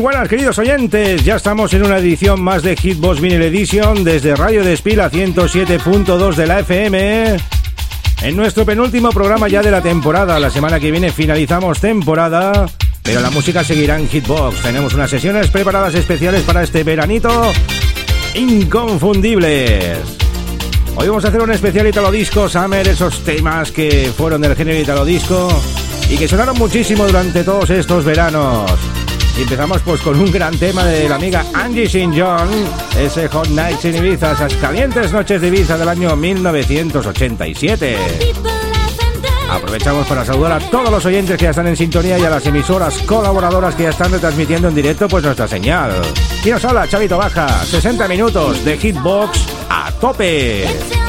Buenas queridos oyentes, ya estamos en una edición más de Hitbox Vinyl Edition desde Radio Despila 107.2 de la FM. En nuestro penúltimo programa ya de la temporada, la semana que viene finalizamos temporada, pero la música seguirá en Hitbox. Tenemos unas sesiones preparadas especiales para este veranito inconfundibles. Hoy vamos a hacer un especial Italo Disco Summer, esos temas que fueron del género Italo Disco y que sonaron muchísimo durante todos estos veranos. Empezamos pues con un gran tema de la amiga Angie St. John, ese Hot Nights in Ibiza, esas calientes noches de Ibiza del año 1987. Aprovechamos para saludar a todos los oyentes que ya están en sintonía y a las emisoras colaboradoras que ya están retransmitiendo en directo pues nuestra señal. Y nos habla Chavito Baja, 60 minutos de Hitbox a tope.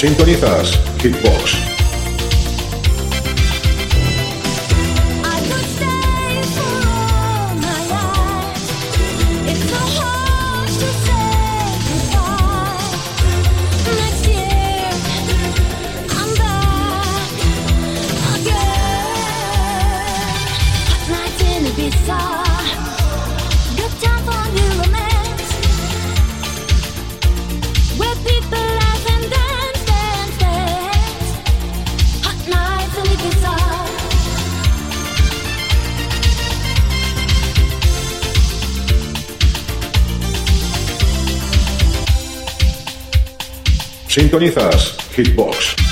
Sintonizas Hitbox. Sintonizas Hitbox.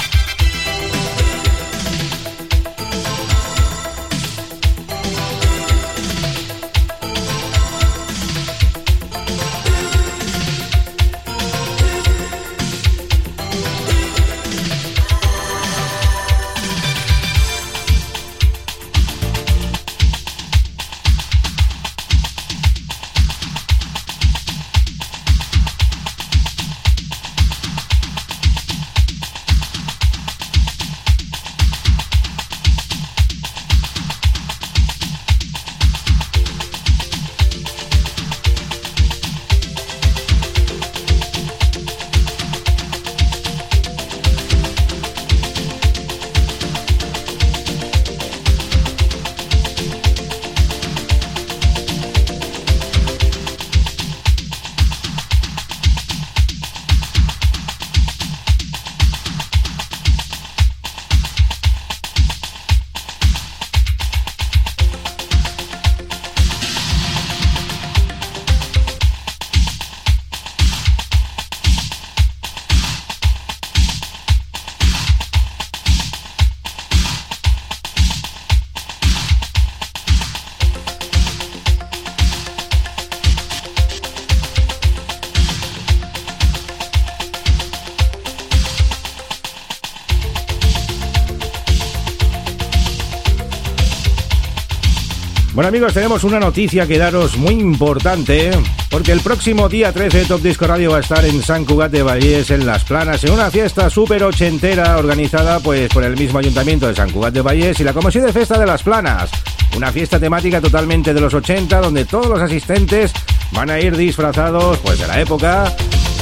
Bueno amigos, tenemos una noticia que daros muy importante, porque el próximo día 13 Top Disco Radio va a estar en San Cugat de Vallés, en Las Planas, en una fiesta súper ochentera organizada pues por el mismo Ayuntamiento de San Cugat de Vallés y la Comisión de Festa de Las Planas. Una fiesta temática totalmente de los 80 donde todos los asistentes van a ir disfrazados pues de la época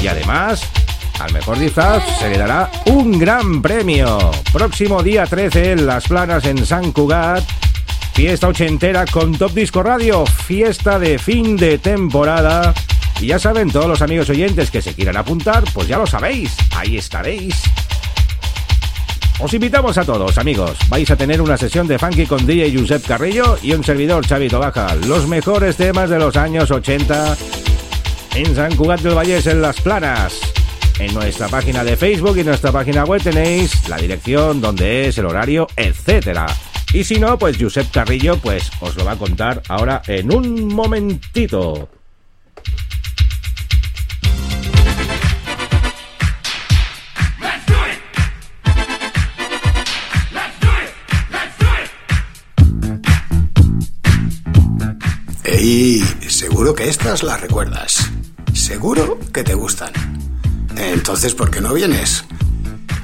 y además al mejor disfraz se le dará un gran premio. Próximo día 13 en Las Planas en San Cugat Fiesta ochentera con Top Disco Radio, fiesta de fin de temporada. Y ya saben, todos los amigos oyentes que se quieran apuntar, pues ya lo sabéis, ahí estaréis. Os invitamos a todos, amigos. Vais a tener una sesión de funky con DJ Josep Carrillo y un servidor Chavito Baja. Los mejores temas de los años 80 en San Cugat del Vallés, en Las Planas. En nuestra página de Facebook y nuestra página web tenéis la dirección, donde es, el horario, etcétera. Y si no, pues Josep Carrillo pues os lo va a contar ahora en un momentito. Y seguro que estas las recuerdas. Seguro que te gustan. Entonces, ¿por qué no vienes?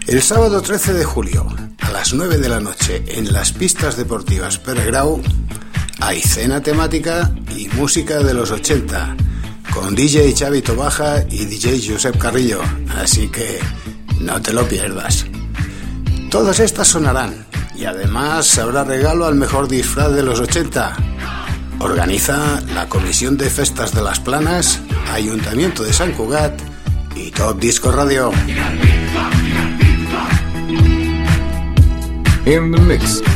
El sábado 13 de julio, a las 9 de la noche, en las pistas deportivas Peregrau, hay cena temática y música de los 80, con DJ Xavi Tobaja y DJ Josep Carrillo, así que no te lo pierdas. Todas estas sonarán y además habrá regalo al mejor disfraz de los 80. Organiza la Comisión de Festas de las Planas, Ayuntamiento de San Cugat y Top Disco Radio. In the mix.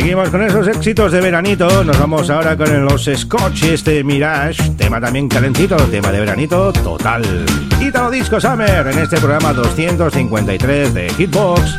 Seguimos con esos éxitos de veranito. Nos vamos ahora con los Scotch este Mirage. Tema también calentito, tema de veranito total. Italo Disco Summer en este programa 253 de Hitbox.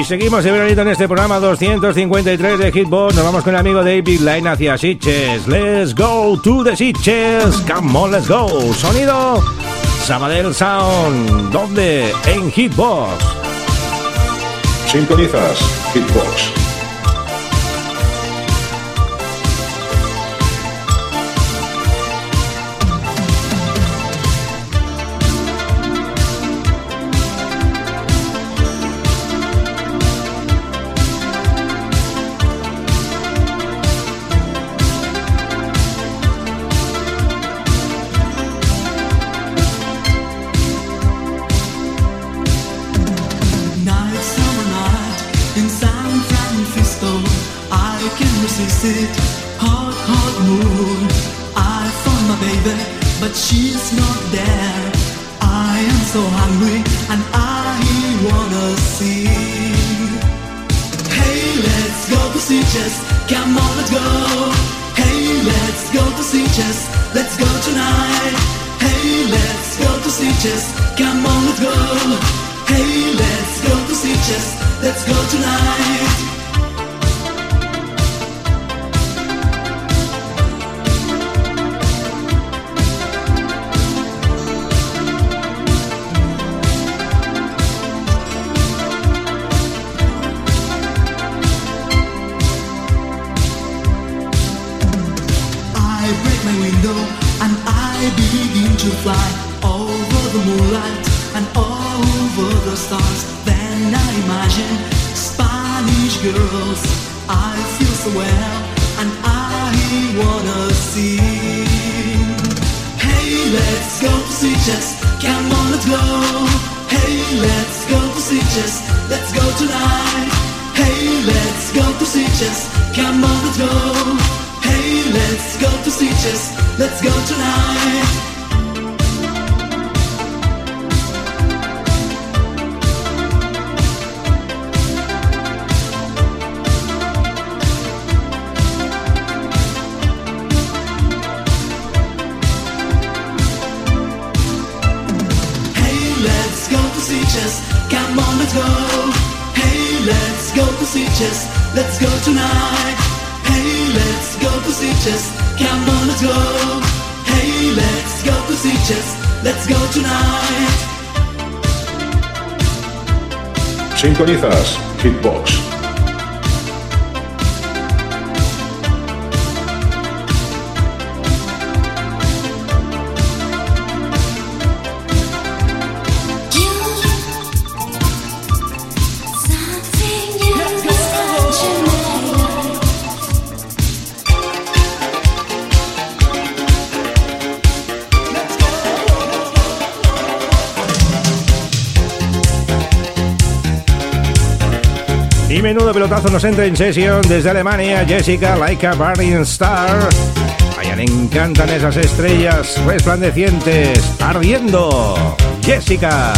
Y seguimos de veranito en este programa 253 de Hitbox. Nos vamos con el amigo David Line hacia Sitches. Let's go to the Sitches. Come on, let's go. Sonido Sabadell Sound. ¿Dónde? En Hitbox. Sintonizas Hitbox. Texas City, hot, hot moon. I found my baby, but she's not there. I am so hungry and I wanna see. Hey, let's go to Sitges. Come on, let's go. Hey, let's go to Sitges. Let's go tonight. Hey, let's go to Sitges. Come on, let's go. Hey, let's go to Sitges. Let's go tonight. Sintonizas Hitbox. Menudo pelotazo nos entra en sesión desde Alemania, Jessica Like a Burning Star. A ella le encantan esas estrellas resplandecientes, ardiendo. Jessica.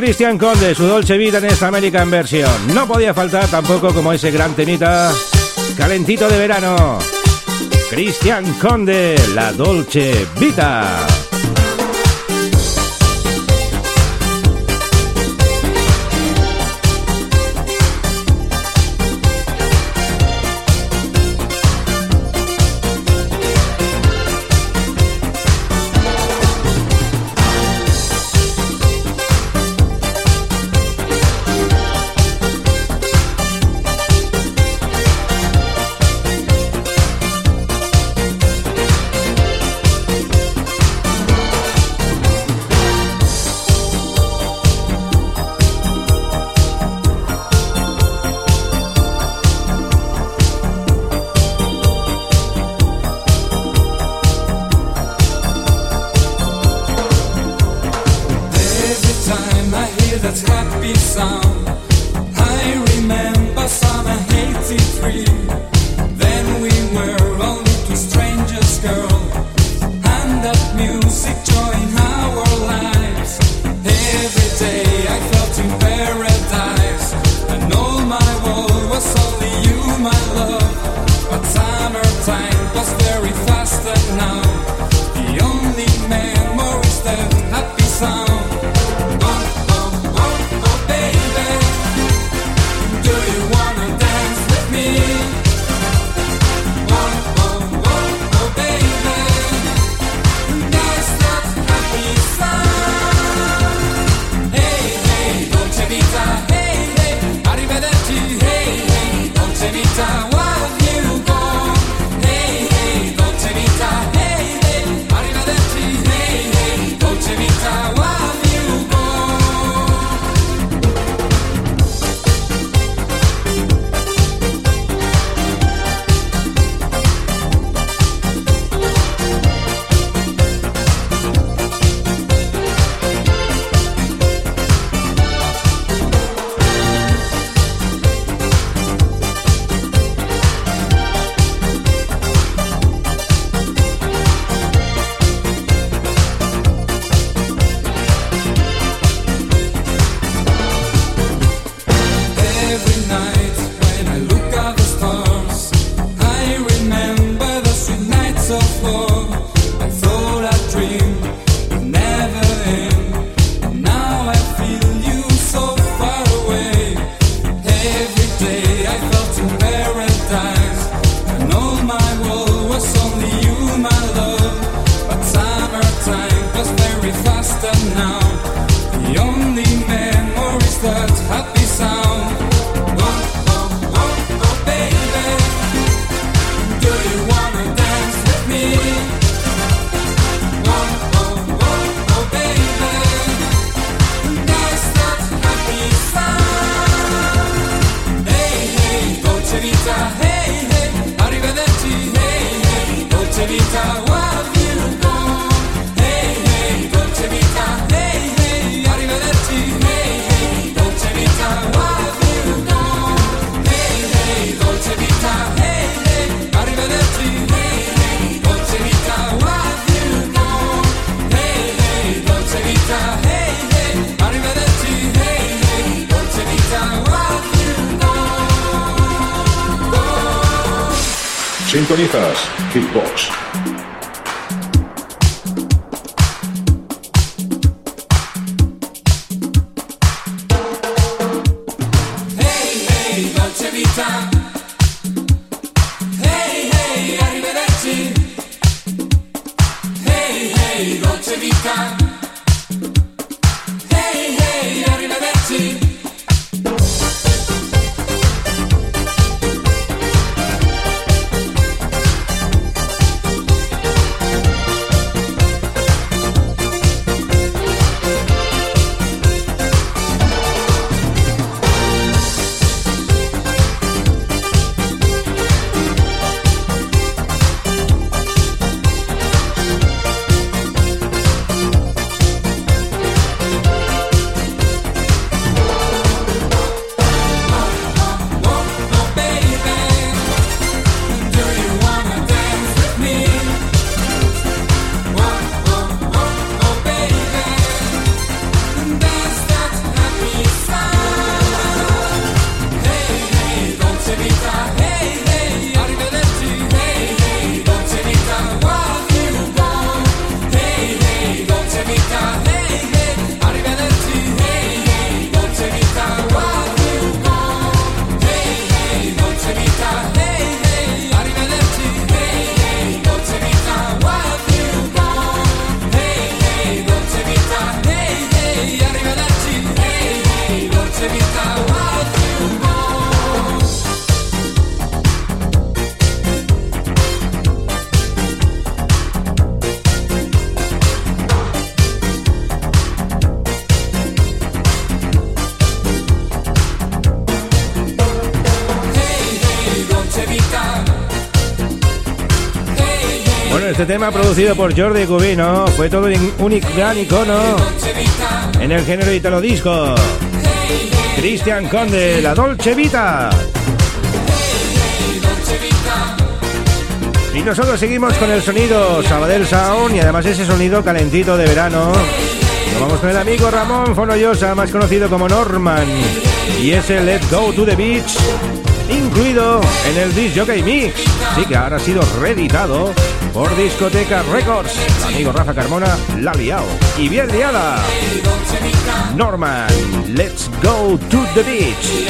Cristian Conde, su Dolce Vida en esta American Version. No podía faltar tampoco como ese gran temita calentito de verano. Cristian Conde, la Dolce Vita. Football. Tema producido por Jordi Cubino fue todo un gran icono en el género italo disco. Cristian Conde, la Dolce Vita. Y nosotros seguimos con el sonido Sabadell Sound y además ese sonido calentito de verano. Nos vamos con el amigo Ramón Fonollosa, más conocido como Norman. Y ese Let's Go to the Beach, incluido en el Disc Jockey Mix. Sí que ahora ha sido reeditado por Discoteca Records. Amigo Rafa Carmona la liado. Y bien liada. Norman, let's go to the beach.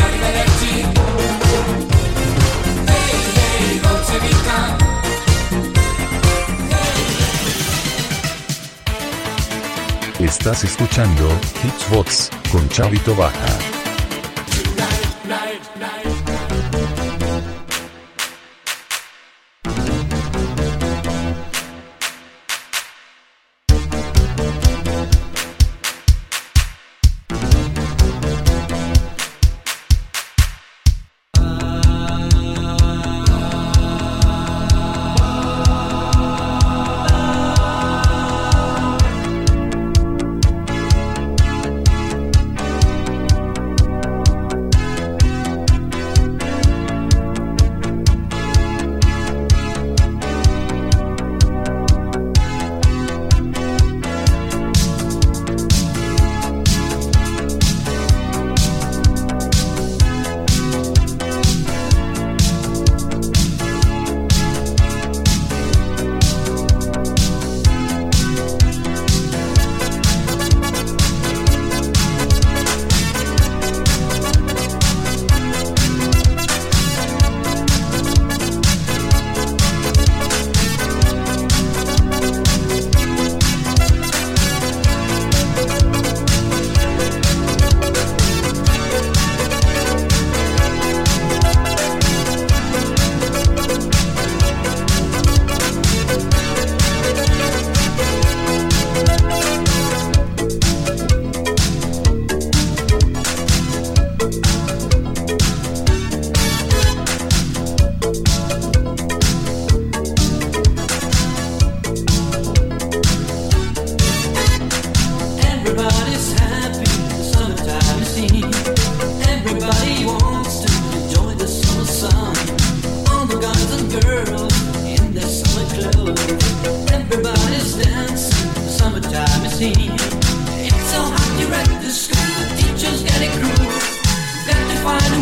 Estás escuchando Hitsbox con Chavito Baja.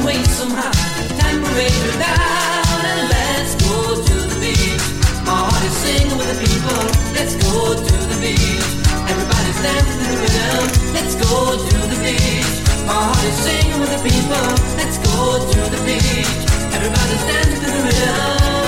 way somehow. Tambourine down and let's go to the beach. My heart is singing with the people. Let's go to the beach. Everybody's dancing to the rhythm. Let's go to the beach. My heart is singing with the people. Let's go to the beach. Everybody's dancing to the rhythm.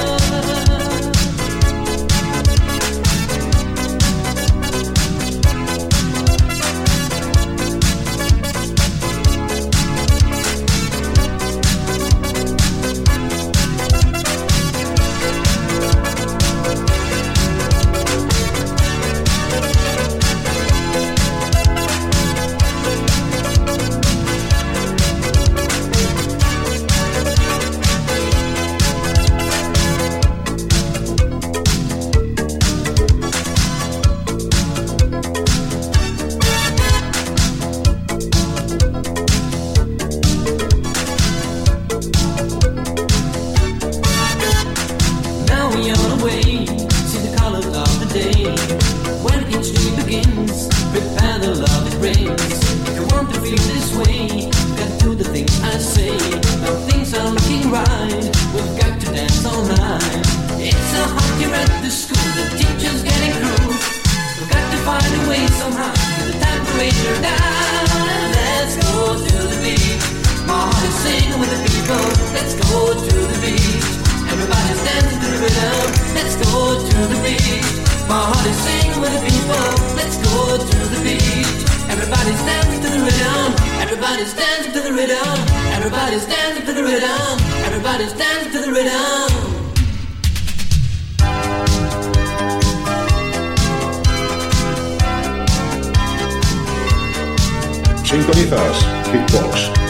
Sintonizas Hitbox.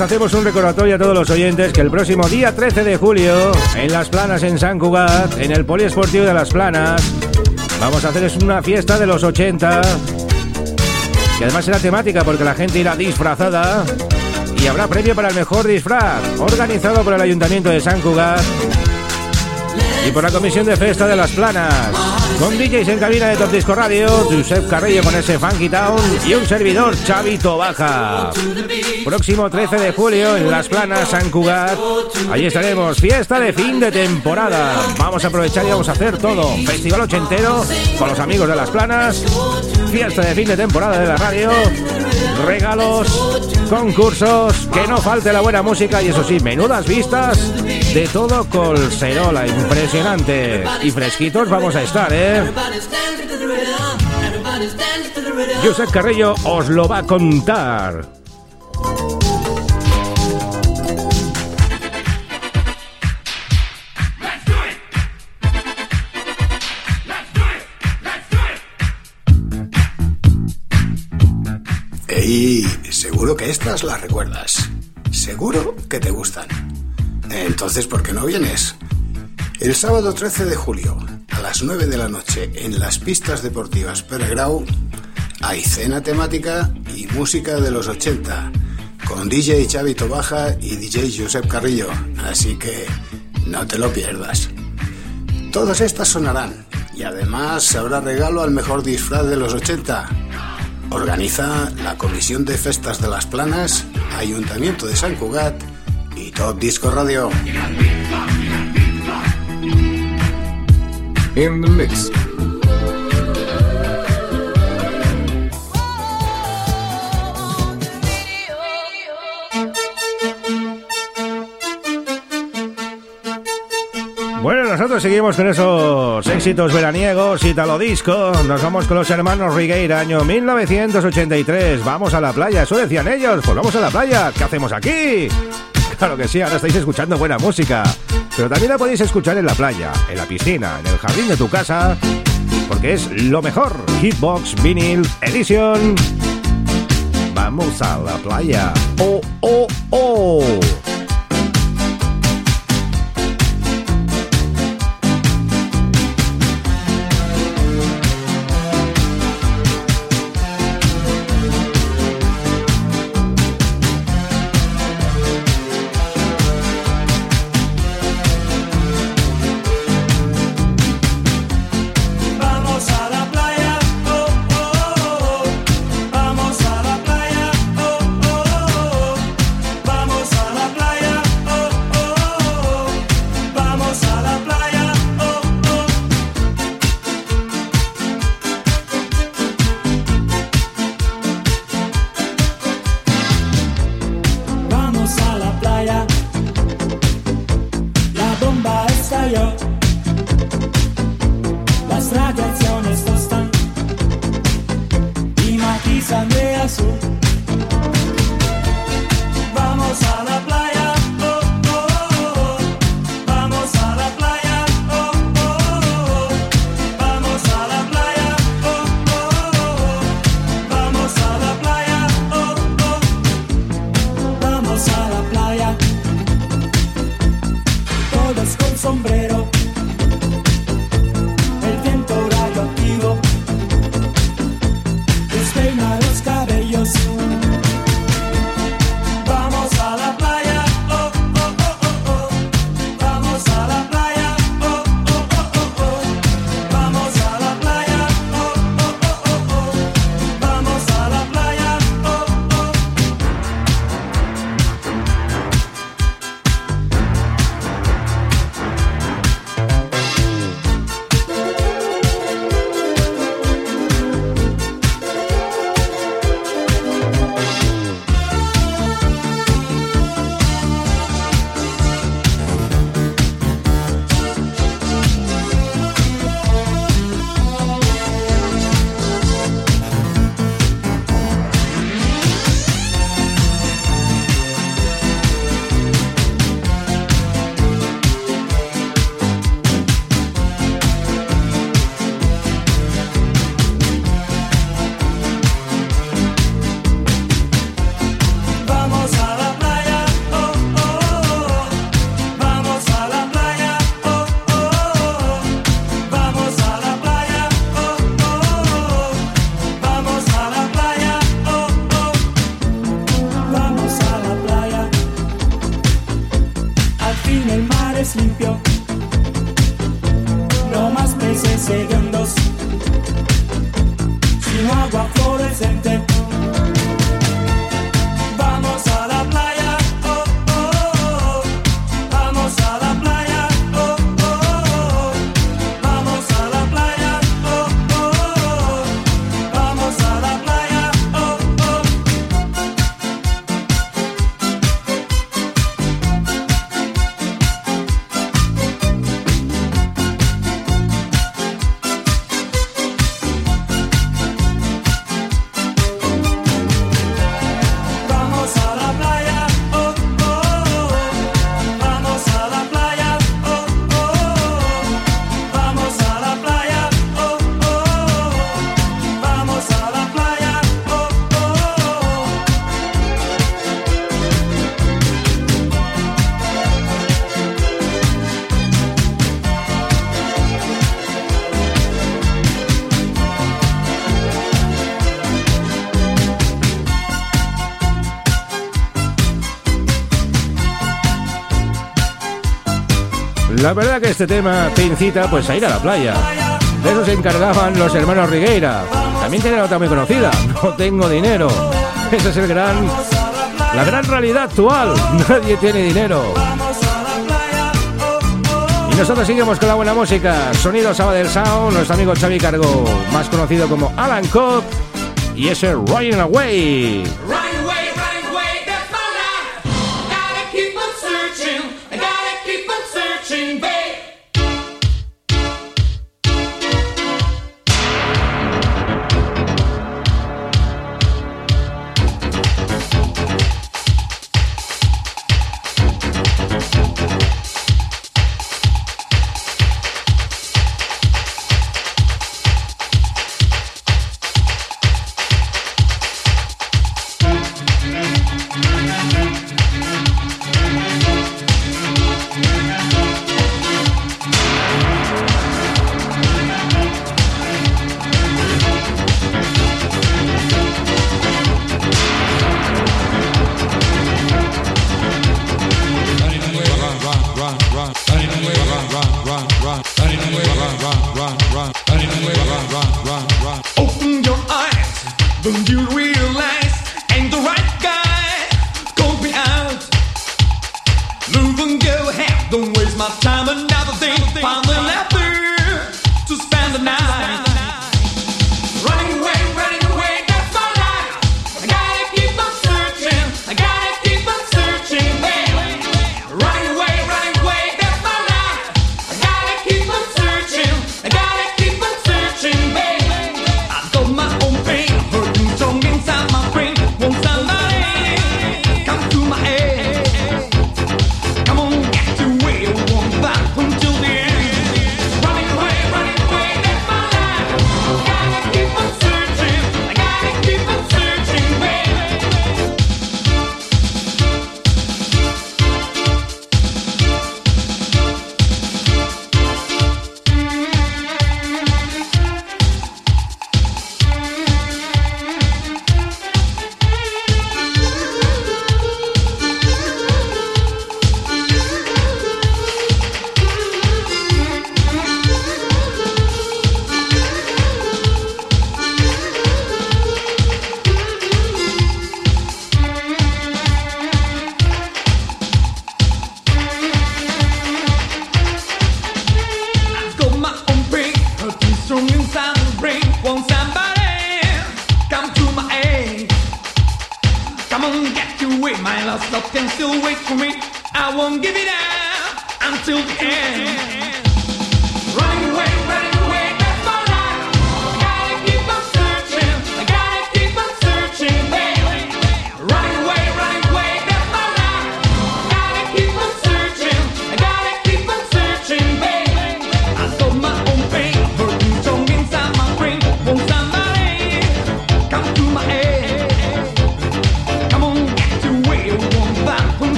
Hacemos un recordatorio a todos los oyentes que el próximo día 13 de julio, en Las Planas, en San Cugat, en el Poliesportivo de Las Planas, vamos a hacer una fiesta de los 80, que además será temática porque la gente irá disfrazada y habrá premio para el mejor disfraz, organizado por el Ayuntamiento de San Cugat y por la Comisión de Festa de Las Planas. Con DJs en cabina de Top Disco Radio, Josep Carrillo con ese Funky Town y un servidor, Chavito Baja. Próximo 13 de julio en Las Planas, San Cugat. Allí estaremos, fiesta de fin de temporada. Vamos a aprovechar y vamos a hacer todo. Festival ochentero con los amigos de Las Planas. Fiesta de fin de temporada de la radio. Regalos, concursos, que no falte la buena música y eso sí, menudas vistas de todo Colserola. Impresionante. Y fresquitos vamos a estar, ¿eh? Josep Carrillo os lo va a contar. Y seguro que estas las recuerdas. Seguro que te gustan. Entonces, ¿por qué no vienes? El sábado 13 de julio, a las 9 de la noche, en las pistas deportivas Peregrau, hay cena temática y música de los 80, con DJ Xavi Tobaja y DJ Josep Carrillo, así que no te lo pierdas. Todas estas sonarán, y además habrá regalo al mejor disfraz de los 80. Organiza la Comisión de Festas de las Planas, Ayuntamiento de San Cugat y Top Disco Radio. In the mix. Nosotros seguimos con esos éxitos veraniegos y disco. Nos vamos con los hermanos Rigueira, año 1983. Vamos a la playa, eso decían ellos. Pues vamos a la playa. ¿Qué hacemos aquí? Claro que sí, ahora estáis escuchando buena música. Pero también la podéis escuchar en la playa, en la piscina, en el jardín de tu casa. Porque es lo mejor. Hitbox Vinyl Edition. Vamos a la playa. Oh, oh, oh. La verdad que este tema te incita pues a ir a la playa. De eso se encargaban los hermanos Rigueira. También tiene otra muy conocida, no tengo dinero. Ese es el gran la gran realidad actual. Nadie tiene dinero. Y nosotros seguimos con la buena música. Sonido Sabadell Sound, nuestro amigo Xavi Cargo, más conocido como Alan Cobb y ese Running Away.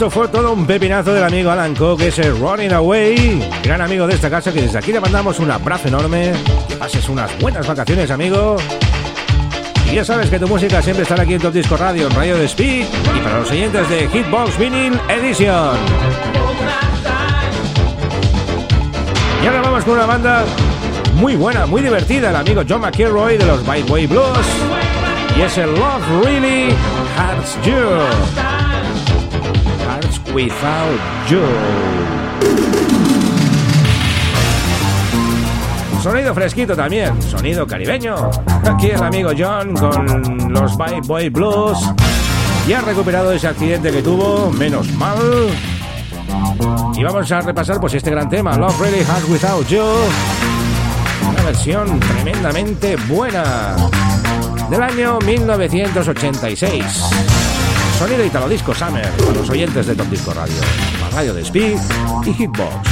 Esto fue todo un pepinazo del amigo Alan Cook, ese Running Away, gran amigo de esta casa que desde aquí le mandamos un abrazo enorme, que pases unas buenas vacaciones, amigo. Y ya sabes que tu música siempre estará aquí en Top Disco Radio, en Radio de Speed y para los oyentes de Hitbox Vinyl Edition. Y ahora vamos con una banda muy buena, muy divertida, el amigo John McElroy de los White Way Blues. Y es el Love Really Hurts You. Without You. Sonido fresquito también, sonido caribeño. Aquí el amigo John con los White Boy Blues. Y ha recuperado ese accidente que tuvo, menos mal. Y vamos a repasar pues este gran tema, Love Really Hurts Without You. Una versión tremendamente buena del año 1986. Sonido Italo Disco Summer para los oyentes de Top Disco Radio, la radio de Speed y Hitbox.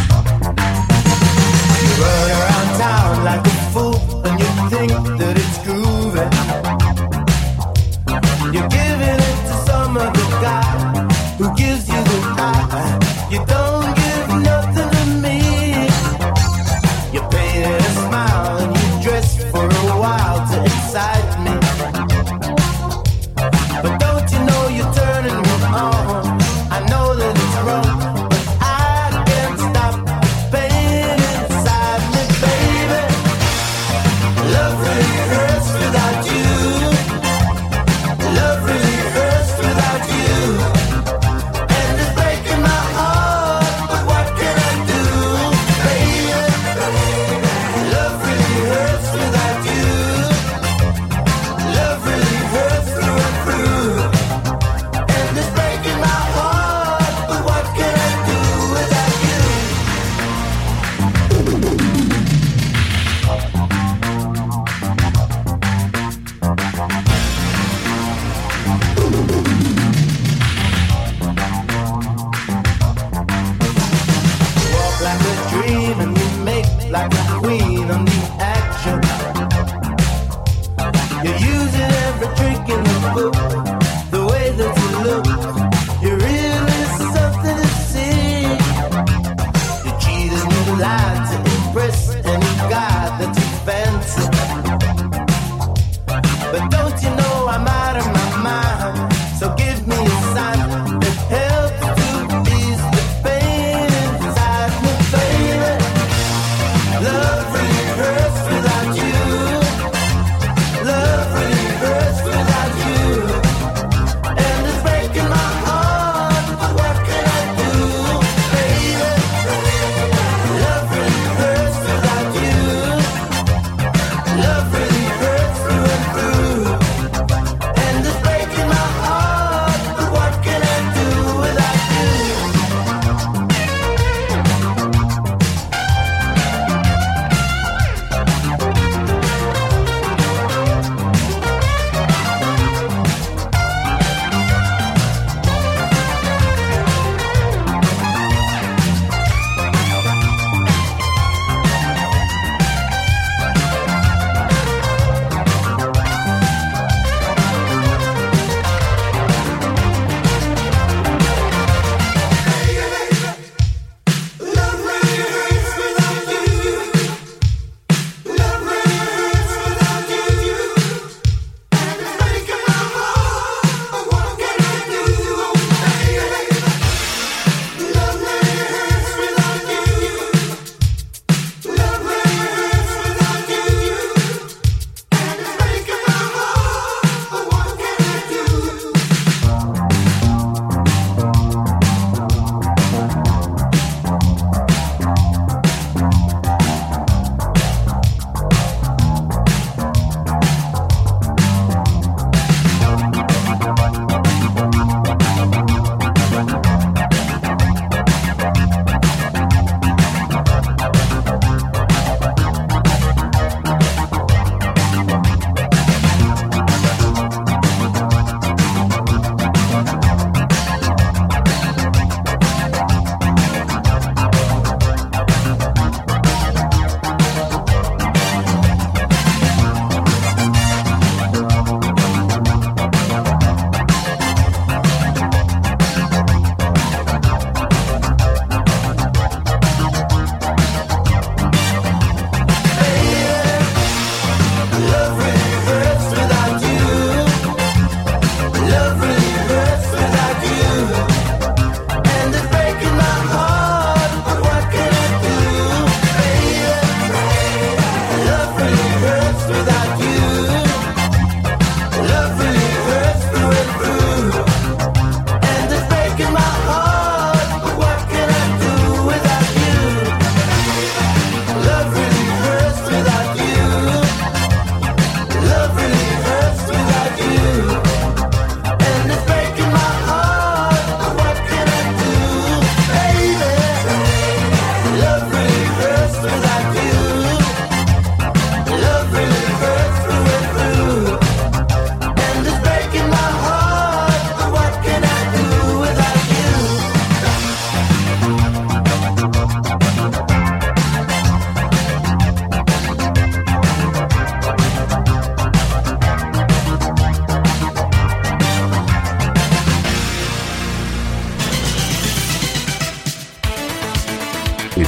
Trick in the book, the way that you look. You're really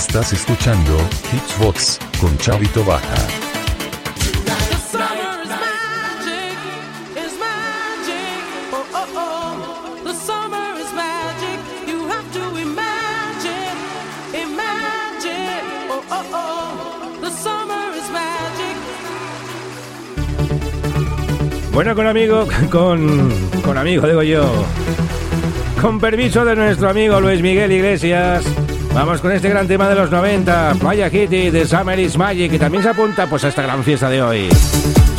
Estás escuchando Hitsbox con Chavito Baja. Bueno, con amigo, con, con amigo digo yo, con permiso de nuestro amigo Luis Miguel Iglesias, Vamos con este gran tema de los 90, Maya Kitty de Summer is Magic, que también se apunta pues a esta gran fiesta de hoy.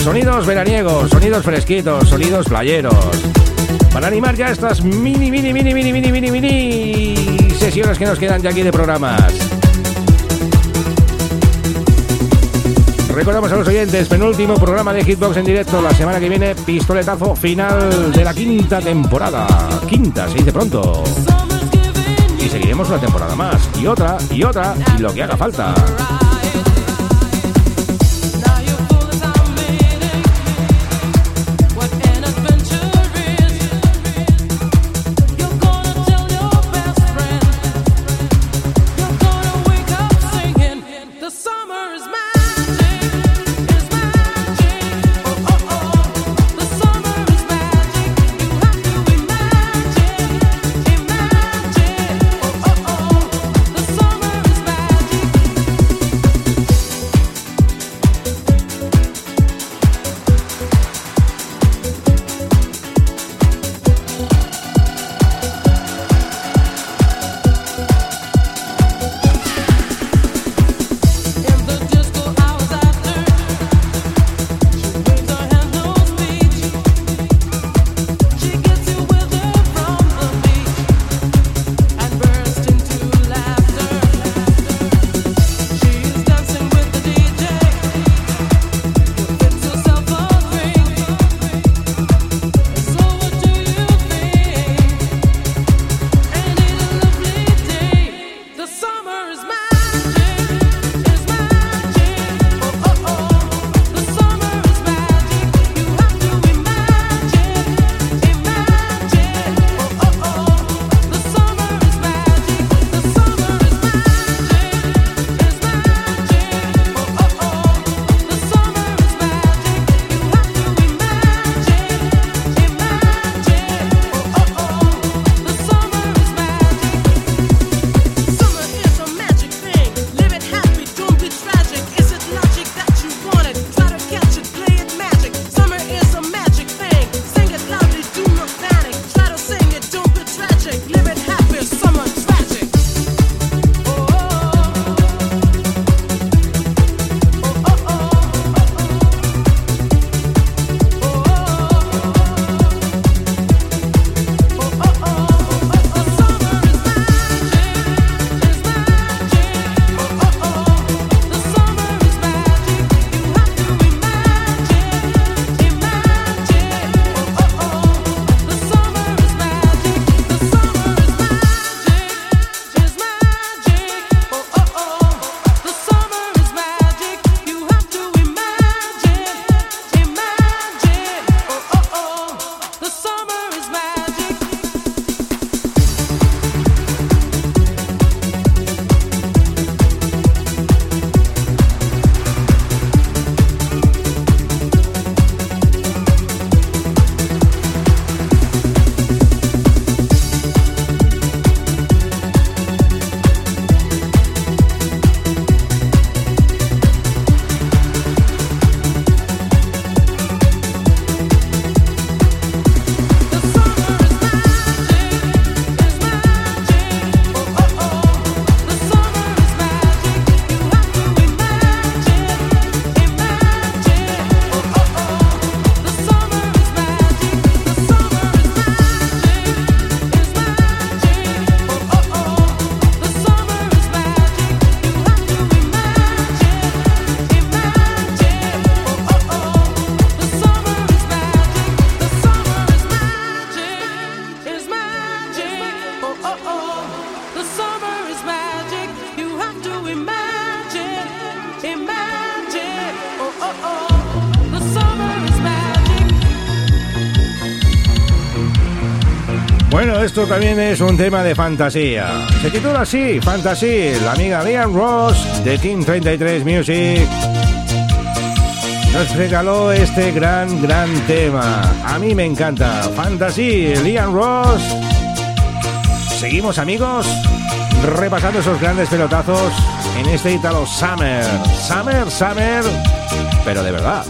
Sonidos veraniegos, sonidos fresquitos, sonidos playeros. Para animar ya estas mini, mini, mini, mini, mini, mini, mini sesiones que nos quedan ya aquí de programas. Recordamos a los oyentes, penúltimo programa de Hitbox en directo. La semana que viene, pistoletazo final de la quinta temporada. Quinta, se dice pronto y seguiremos una temporada más, y otra, y otra, y lo que haga falta. Esto también es un tema de fantasía. Se titula así, Fantasy, la amiga Liam Ross de King 33 Music. Nos regaló este gran, gran tema. A mí me encanta. Fantasy, Liam Ross. Seguimos amigos, repasando esos grandes pelotazos en este Italo Summer. Summer, Summer, pero de verdad.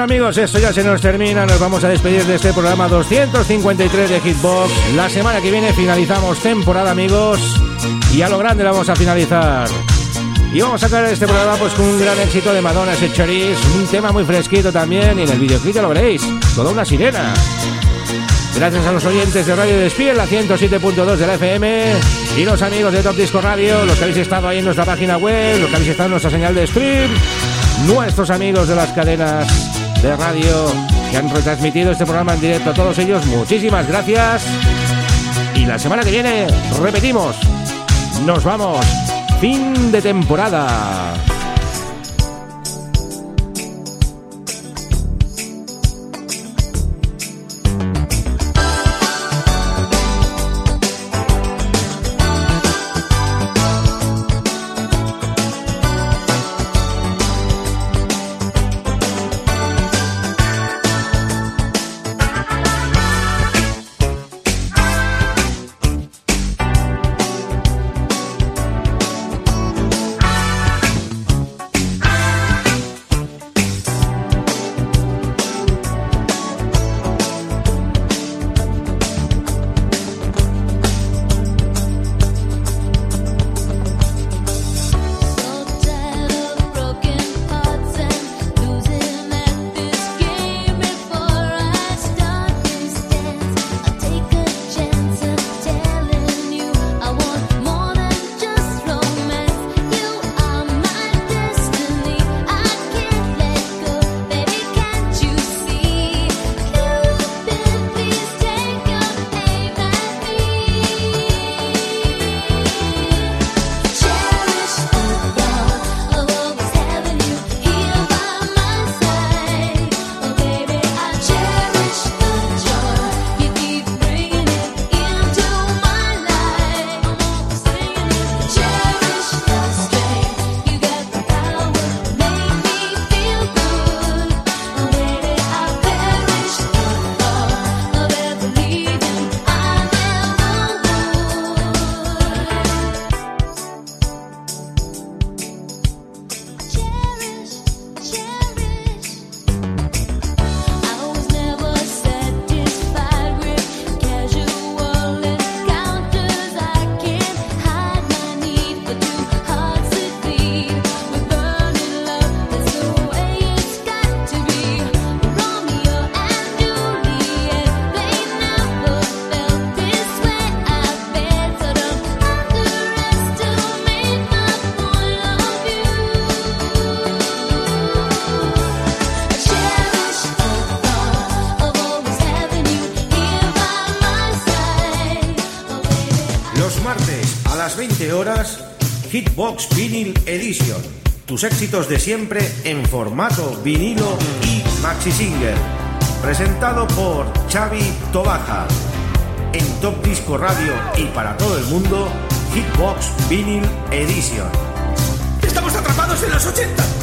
Bueno amigos, esto ya se nos termina, nos vamos a despedir de este programa 253 de Hitbox. La semana que viene finalizamos temporada amigos. Y a lo grande la vamos a finalizar. Y vamos a acabar este programa pues con un gran éxito de Madonna, ese Cherise, un tema muy fresquito también y en el videoclip ya lo veréis, toda una sirena. Gracias a los oyentes de Radio Despiel, la 107.2 de la FM y los amigos de Top Disco Radio, los que habéis estado ahí en nuestra página web, los que habéis estado en nuestra señal de stream, nuestros amigos de las cadenas de radio que han retransmitido este programa en directo. A todos ellos, muchísimas gracias. Y la semana que viene, repetimos, nos vamos. Fin de temporada. Edition. Tus éxitos de siempre en formato vinilo y maxi single. Presentado por Xavi Tobaja. En Top Disco Radio y para todo el mundo, Hitbox Vinyl Edition. ¡Estamos atrapados en los 80!